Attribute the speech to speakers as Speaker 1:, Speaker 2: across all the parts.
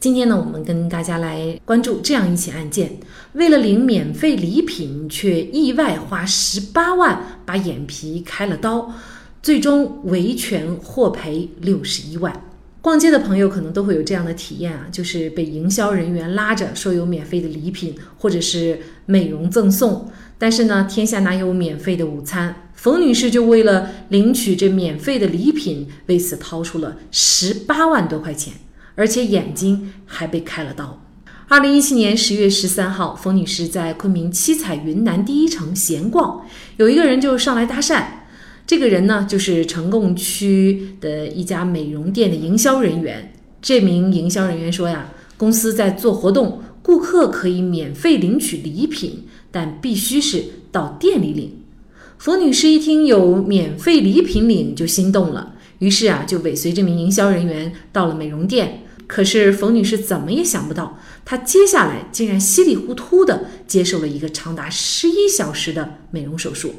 Speaker 1: 今天呢，我们跟大家来关注这样一起案件：为了领免费礼品，却意外花十八万把眼皮开了刀，最终维权获赔六十一万。逛街的朋友可能都会有这样的体验啊，就是被营销人员拉着说有免费的礼品或者是美容赠送。但是呢，天下哪有免费的午餐？冯女士就为了领取这免费的礼品，为此掏出了十八万多块钱，而且眼睛还被开了刀。二零一七年十月十三号，冯女士在昆明七彩云南第一城闲逛，有一个人就上来搭讪。这个人呢，就是呈贡区的一家美容店的营销人员。这名营销人员说呀，公司在做活动，顾客可以免费领取礼品。但必须是到店里领。冯女士一听有免费礼品领，就心动了，于是啊，就尾随这名营销人员到了美容店。可是冯女士怎么也想不到，她接下来竟然稀里糊涂地接受了一个长达十一小时的美容手术。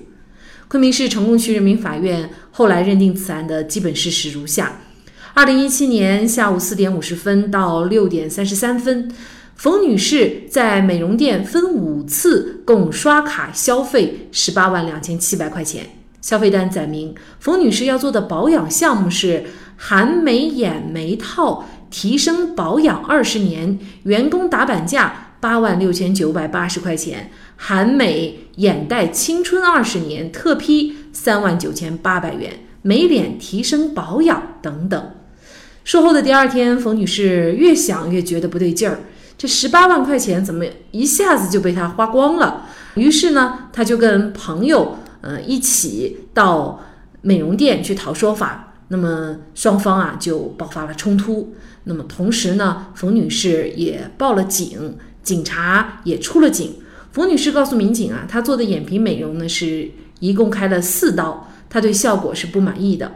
Speaker 1: 昆明市成功区人民法院后来认定此案的基本事实如下：二零一七年下午四点五十分到六点三十三分。冯女士在美容店分五次共刷卡消费十八万两千七百块钱。消费单载明，冯女士要做的保养项目是含眉眼眉套提升保养二十年，员工打板价八万六千九百八十块钱；韩美眼袋青春二十年特批三万九千八百元；美脸提升保养等等。术后的第二天，冯女士越想越觉得不对劲儿。这十八万块钱怎么一下子就被他花光了？于是呢，他就跟朋友呃一起到美容店去讨说法。那么双方啊就爆发了冲突。那么同时呢，冯女士也报了警，警察也出了警。冯女士告诉民警啊，她做的眼皮美容呢是一共开了四刀，她对效果是不满意的。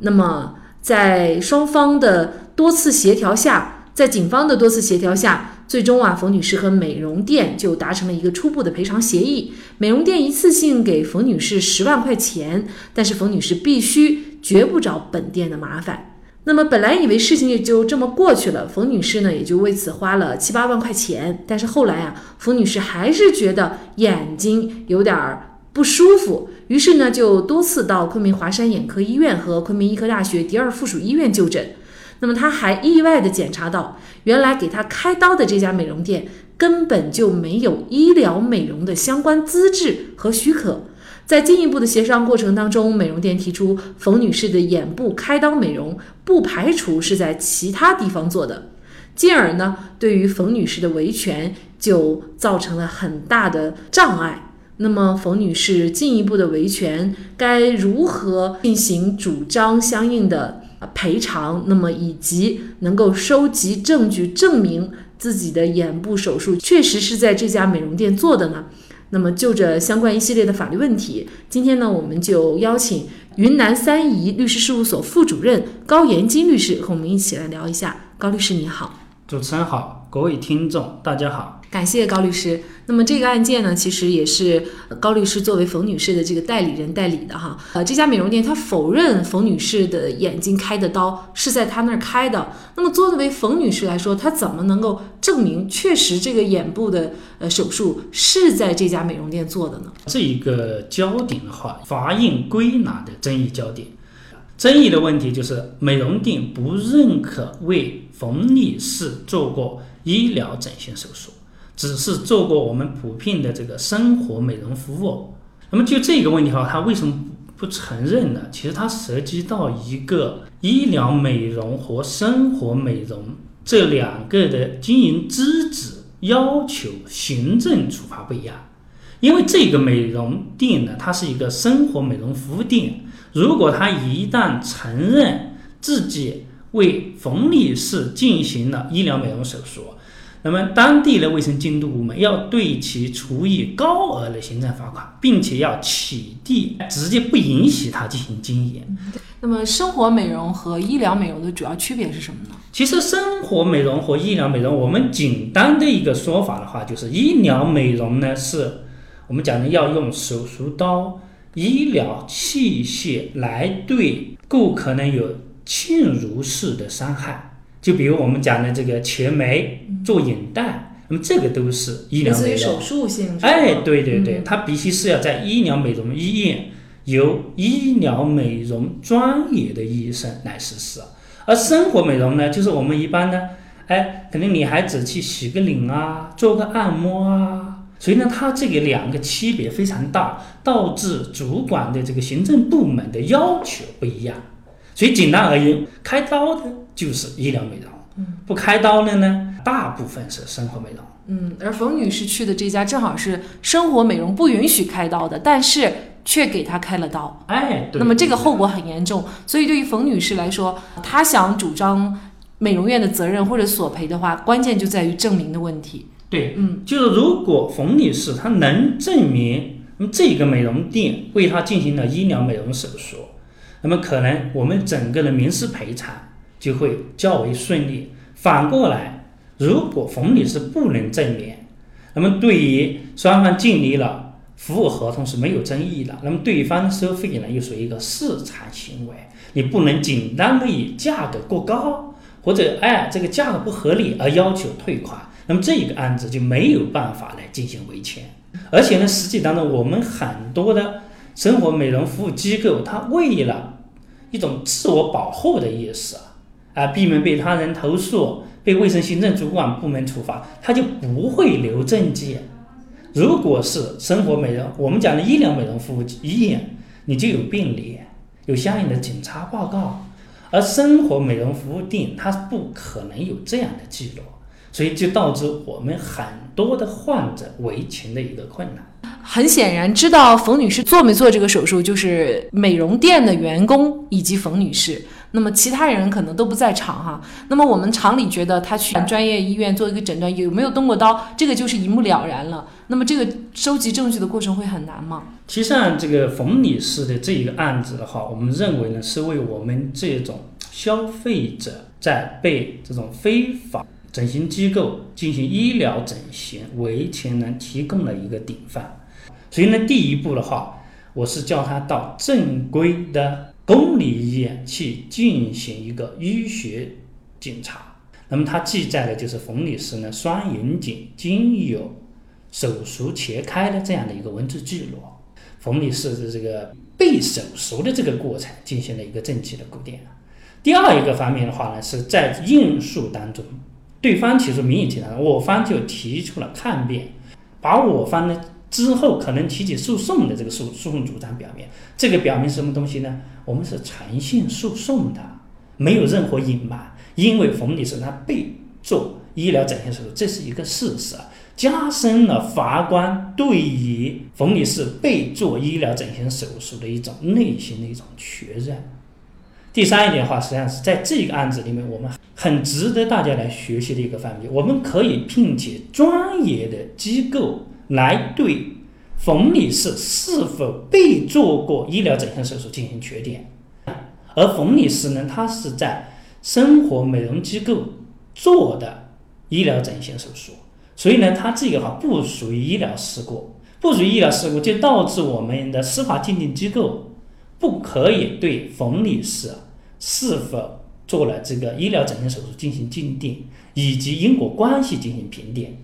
Speaker 1: 那么在双方的多次协调下，在警方的多次协调下。最终啊，冯女士和美容店就达成了一个初步的赔偿协议。美容店一次性给冯女士十万块钱，但是冯女士必须绝不找本店的麻烦。那么本来以为事情也就这么过去了，冯女士呢也就为此花了七八万块钱。但是后来啊，冯女士还是觉得眼睛有点不舒服，于是呢就多次到昆明华山眼科医院和昆明医科大学第二附属医院就诊。那么她还意外地检查到，原来给她开刀的这家美容店根本就没有医疗美容的相关资质和许可。在进一步的协商过程当中，美容店提出冯女士的眼部开刀美容不排除是在其他地方做的，进而呢，对于冯女士的维权就造成了很大的障碍。那么冯女士进一步的维权该如何进行主张相应的？赔偿，那么以及能够收集证据证明自己的眼部手术确实是在这家美容店做的呢？那么就着相关一系列的法律问题，今天呢，我们就邀请云南三宜律师事务所副主任高延金律师和我们一起来聊一下。高律师你好，
Speaker 2: 主持人好，各位听众大家好。
Speaker 1: 感谢高律师。那么这个案件呢，其实也是高律师作为冯女士的这个代理人代理的哈。呃，这家美容店他否认冯女士的眼睛开的刀是在他那儿开的。那么作为冯女士来说，她怎么能够证明确实这个眼部的呃手术是在这家美容店做的呢？
Speaker 2: 这一个焦点的话，法院归纳的争议焦点，争议的问题就是美容店不认可为冯女士做过医疗整形手术。只是做过我们普遍的这个生活美容服务，那么就这个问题的话，他为什么不承认呢？其实它涉及到一个医疗美容和生活美容这两个的经营资质要求、行政处罚不一样。因为这个美容店呢，它是一个生活美容服务店，如果他一旦承认自己为冯女士进行了医疗美容手术，那么当地的卫生监督部门要对其处以高额的行政罚款，并且要取缔直接不允许他进行经营。
Speaker 1: 那么生活美容和医疗美容的主要区别是什么呢？
Speaker 2: 其实生活美容和医疗美容，我们简单的一个说法的话，就是医疗美容呢是我们讲的要用手术刀、医疗器械来对顾客呢有侵入式的伤害。就比如我们讲的这个切眉、做眼袋，那么这个都是医疗美容。
Speaker 1: 手术性。
Speaker 2: 哎，对对对，它必须是要在医疗美容医院由医疗美容专业的医生来实施。而生活美容呢，就是我们一般呢，哎，可能女孩子去洗个脸啊，做个按摩啊，所以呢，它这个两个区别非常大，导致主管的这个行政部门的要求不一样。所以简单而言，开刀的就是医疗美容，不开刀的呢，大部分是生活美容。
Speaker 1: 嗯，而冯女士去的这家正好是生活美容不允许开刀的，但是却给她开了刀。
Speaker 2: 哎，
Speaker 1: 那么这个后果很严重。所以对于冯女士来说，她想主张美容院的责任或者索赔的话，关键就在于证明的问题。
Speaker 2: 对，
Speaker 1: 嗯，
Speaker 2: 就是如果冯女士她能证明这个美容店为她进行了医疗美容手术。那么可能我们整个的民事赔偿就会较为顺利。反过来，如果冯女士不能证明，那么对于双方建立了服务合同是没有争议的。那么对方收费呢，又属于一个市场行为，你不能简单的以价格过高或者哎这个价格不合理而要求退款。那么这一个案子就没有办法来进行维权。而且呢，实际当中我们很多的生活美容服务机构，它为了一种自我保护的意识啊，避免被他人投诉、被卫生行政主管部门处罚，他就不会留证件。如果是生活美容，我们讲的医疗美容服务医院，你就有病历，有相应的检查报告；而生活美容服务店，它不可能有这样的记录，所以就导致我们很多的患者维权的一个困难。
Speaker 1: 很显然，知道冯女士做没做这个手术，就是美容店的员工以及冯女士。那么其他人可能都不在场哈。那么我们常理觉得，她去专业医院做一个诊断，有没有动过刀，这个就是一目了然了。那么这个收集证据的过程会很难吗？
Speaker 2: 其实上，这个冯女士的这一个案子的话，我们认为呢，是为我们这种消费者在被这种非法整形机构进行医疗整形维权呢，提供了一个典范。所以呢，第一步的话，我是叫他到正规的公立医院去进行一个医学检查。那么他记载的就是冯女士呢双眼睑经有手术切开的这样的一个文字记录。冯女士的这个被手术的这个过程进行了一个正畸的固定。第二一个方面的话呢，是在应诉当中，对方提出民事检查，我方就提出了抗辩，把我方呢。之后可能提起诉讼的这个诉诉讼主张表明，这个表明什么东西呢？我们是诚信诉讼的，没有任何隐瞒。因为冯女士她被做医疗整形手术，这是一个事实，加深了法官对于冯女士被做医疗整形手术的一种内心的一种确认。第三一点话，实际上是在这个案子里面，我们很值得大家来学习的一个方面，我们可以聘请专业的机构。来对冯女士是否被做过医疗整形手术进行确定，而冯女士呢，她是在生活美容机构做的医疗整形手术，所以呢，她这个话不属于医疗事故，不属于医疗事故，就导致我们的司法鉴定机构不可以对冯女士是否做了这个医疗整形手术进行鉴定，以及因果关系进行评定。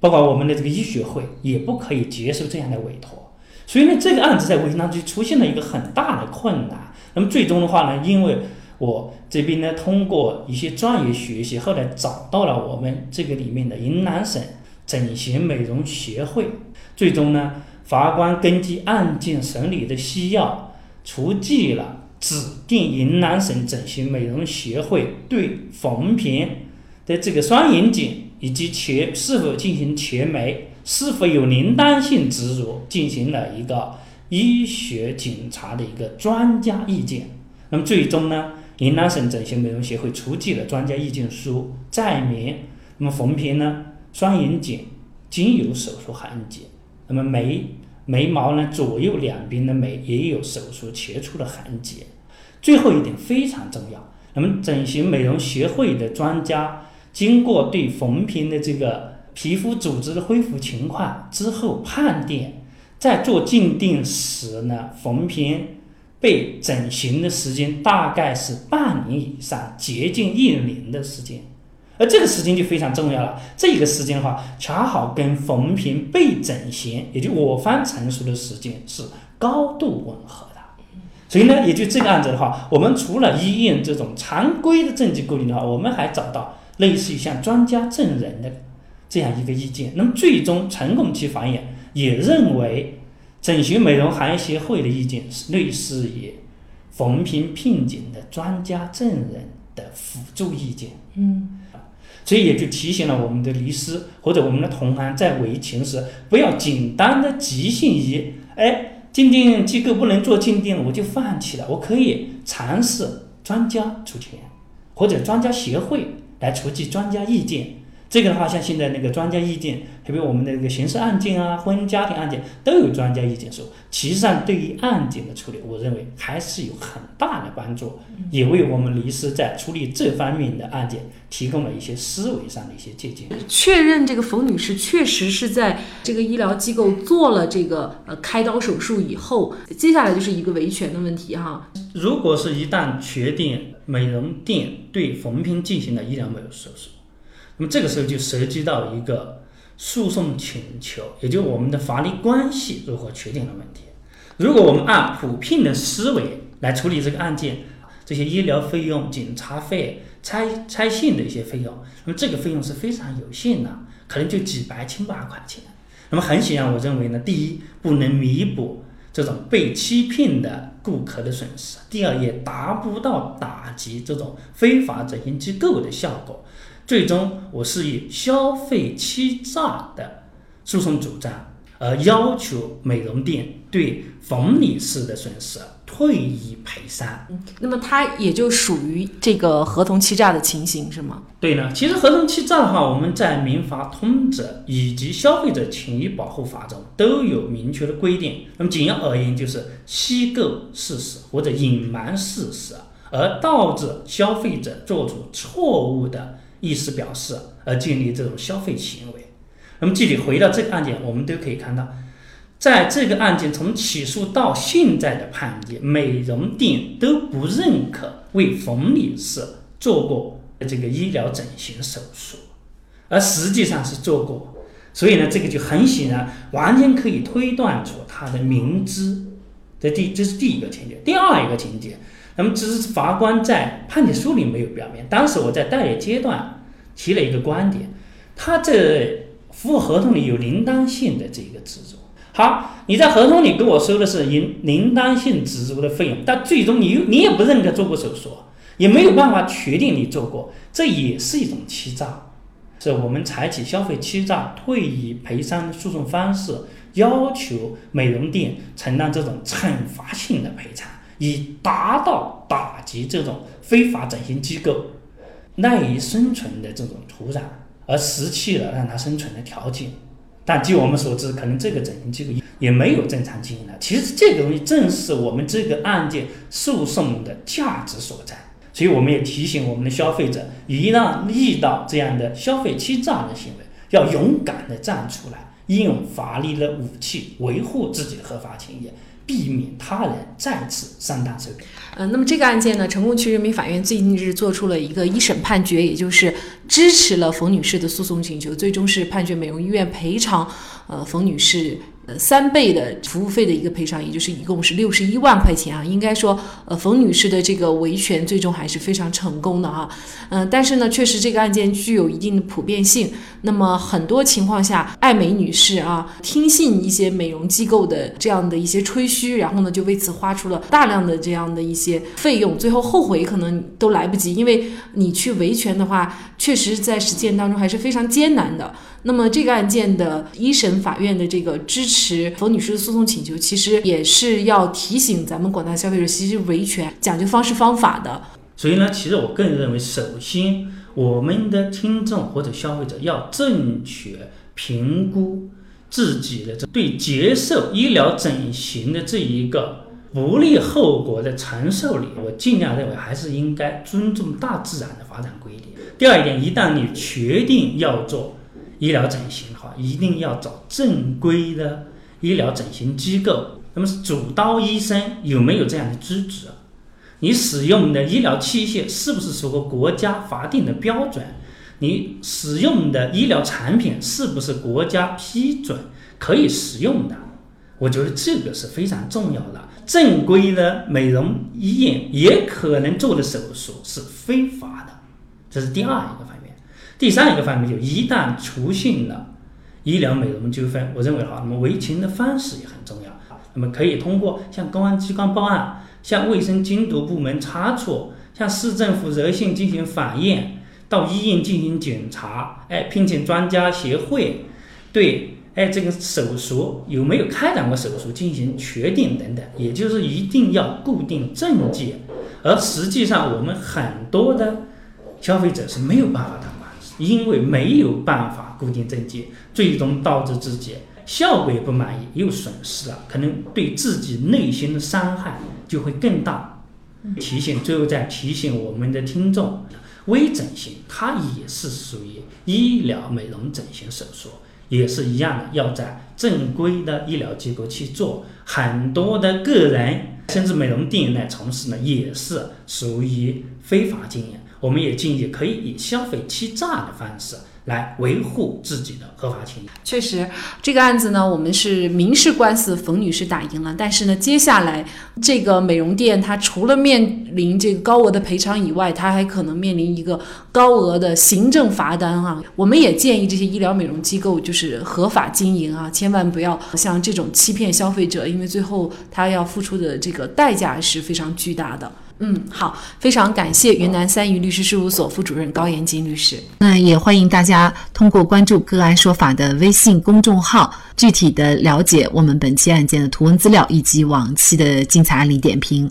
Speaker 2: 包括我们的这个医学会也不可以接受这样的委托，所以呢，这个案子在维权当中就出现了一个很大的困难。那么最终的话呢，因为我这边呢通过一些专业学习，后来找到了我们这个里面的云南省整形美容协会，最终呢，法官根据案件审理的需要，出具了指定云南省整形美容协会对冯平的这个双眼睑。以及切是否进行切眉，是否有铃铛性植入，进行了一个医学检查的一个专家意见。那么最终呢，云南省整形美容协会出具了专家意见书，载明那么缝平呢，双眼睑均有手术痕迹，那么眉眉毛呢左右两边的眉也有手术切除的痕迹。最后一点非常重要，那么整形美容协会的专家经过对冯平的这个皮肤组织的恢复情况之后判定，在做鉴定时呢，冯平被整形的时间大概是半年以上，接近一年的时间。而这个时间就非常重要了。这一个时间的话，恰好跟冯平被整形，也就我方成熟的时间是高度吻合的。所以呢，也就这个案子的话，我们除了医院这种常规的证据固定的话，我们还找到类似于像专家证人的这样一个意见。那么最终成功期法院也认为，整形美容行业协会的意见是类似于冯平聘请的专家证人的辅助意见。
Speaker 1: 嗯。
Speaker 2: 所以也就提醒了我们的律师或者我们的同行在维权时，不要简单的即兴于，哎，鉴定机构不能做鉴定，我就放弃了。我可以尝试专家出庭，或者专家协会来出具专家意见。这个的话，像现在那个专家意见，特别我们的那个刑事案件啊、婚姻家庭案件都有专家意见书。其实上，对于案件的处理，我认为还是有很大的帮助，也为我们律师在处理这方面的案件提供了一些思维上的一些借鉴。
Speaker 1: 确认这个冯女士确实是在这个医疗机构做了这个呃开刀手术以后，接下来就是一个维权的问题哈。
Speaker 2: 如果是一旦确定美容店对冯平进行了医疗美容手术。那么这个时候就涉及到一个诉讼请求，也就我们的法律关系如何确定的问题。如果我们按普遍的思维来处理这个案件，这些医疗费用、检查费、拆拆线的一些费用，那么这个费用是非常有限的，可能就几百、千把块钱。那么很显然，我认为呢，第一不能弥补这种被欺骗的顾客的损失，第二也达不到打击这种非法整形机构的效果。最终，我是以消费欺诈的诉讼主张，而要求美容店对冯女士的损失退一赔三。
Speaker 1: 那么，它也就属于这个合同欺诈的情形，是吗？
Speaker 2: 对呢。其实，合同欺诈的话，我们在民法通则以及消费者权益保护法中都有明确的规定。那么，简要而言，就是虚构事实或者隐瞒事实，而导致消费者做出错误的。意思表示而建立这种消费行为。那么具体回到这个案件，我们都可以看到，在这个案件从起诉到现在的判决，美容店都不认可为冯女士做过这个医疗整形手术，而实际上是做过。所以呢，这个就很显然，完全可以推断出他的明知。这第这是第一个情节。第二一个情节。那么，只是法官在判决书里没有表明。当时我在代理阶段提了一个观点，他这服务合同里有铃铛性的这个植入。好，你在合同里跟我收的是铃铃铛性植入的费用，但最终你你也不认可做过手术，也没有办法确定你做过，这也是一种欺诈。是我们采取消费欺诈退一赔三的诉讼方式，要求美容店承担这种惩罚性的赔偿。以达到打击这种非法整形机构赖以生存的这种土壤，而失去了让它生存的条件。但据我们所知，可能这个整形机构也没有正常经营了。其实这个东西正是我们这个案件诉讼的价值所在。所以我们也提醒我们的消费者，一旦遇到这样的消费欺诈的行为，要勇敢地站出来，应用法律的武器维护自己的合法权益。避免他人再次上当受骗。
Speaker 1: 嗯，那么这个案件呢，成功区人民法院最近日做出了一个一审判决，也就是支持了冯女士的诉讼请求，最终是判决美容医院赔偿，呃，冯女士。呃，三倍的服务费的一个赔偿，也就是一共是六十一万块钱啊。应该说，呃，冯女士的这个维权最终还是非常成功的哈。嗯，但是呢，确实这个案件具有一定的普遍性。那么很多情况下，爱美女士啊，听信一些美容机构的这样的一些吹嘘，然后呢，就为此花出了大量的这样的一些费用，最后后悔可能都来不及，因为你去维权的话，确实在实践当中还是非常艰难的。那么这个案件的一审法院的这个支持冯女士的诉讼请求，其实也是要提醒咱们广大消费者，其实维权讲究方式方法的。
Speaker 2: 所以呢，其实我个人认为，首先我们的听众或者消费者要正确评估自己的这对接受医疗整形的这一个不利后果的承受力。我尽量认为还是应该尊重大自然的发展规律。第二一点，一旦你确定要做医疗整形的话，一定要找正规的医疗整形机构。那么主刀医生有没有这样的资质？你使用的医疗器械是不是符合国家法定的标准？你使用的医疗产品是不是国家批准可以使用的？我觉得这个是非常重要的。正规的美容医院也可能做的手术是非法的，这是第二一个方面。第三一个方面，就一旦出现了医疗美容纠纷，我认为哈，那么维权的方式也很重要。那么可以通过向公安机关报案。向卫生监督部门查处，向市政府热线进行反映，到医院进行检查，哎，聘请专家协会，对，哎，这个手术有没有开展过手术进行确定等等，也就是一定要固定证件。而实际上，我们很多的消费者是没有办法的，因为没有办法固定证件，最终导致自己。效果也不满意，又损失了，可能对自己内心的伤害就会更大。提醒，最后再提醒我们的听众，微整形它也是属于医疗美容整形手术，也是一样的，要在正规的医疗机构去做。很多的个人甚至美容店来从事呢，也是属于非法经营。我们也建议可以以消费欺诈的方式。来维护自己的合法权益。
Speaker 1: 确实，这个案子呢，我们是民事官司，冯女士打赢了。但是呢，接下来这个美容店，它除了面临这个高额的赔偿以外，它还可能面临一个高额的行政罚单哈。我们也建议这些医疗美容机构就是合法经营啊，千万不要像这种欺骗消费者，因为最后他要付出的这个代价是非常巨大的。嗯，好，非常感谢云南三余律师事务所副主任高延金律师。那也欢迎大家通过关注“个案说法”的微信公众号，具体的了解我们本期案件的图文资料以及往期的精彩案例点评。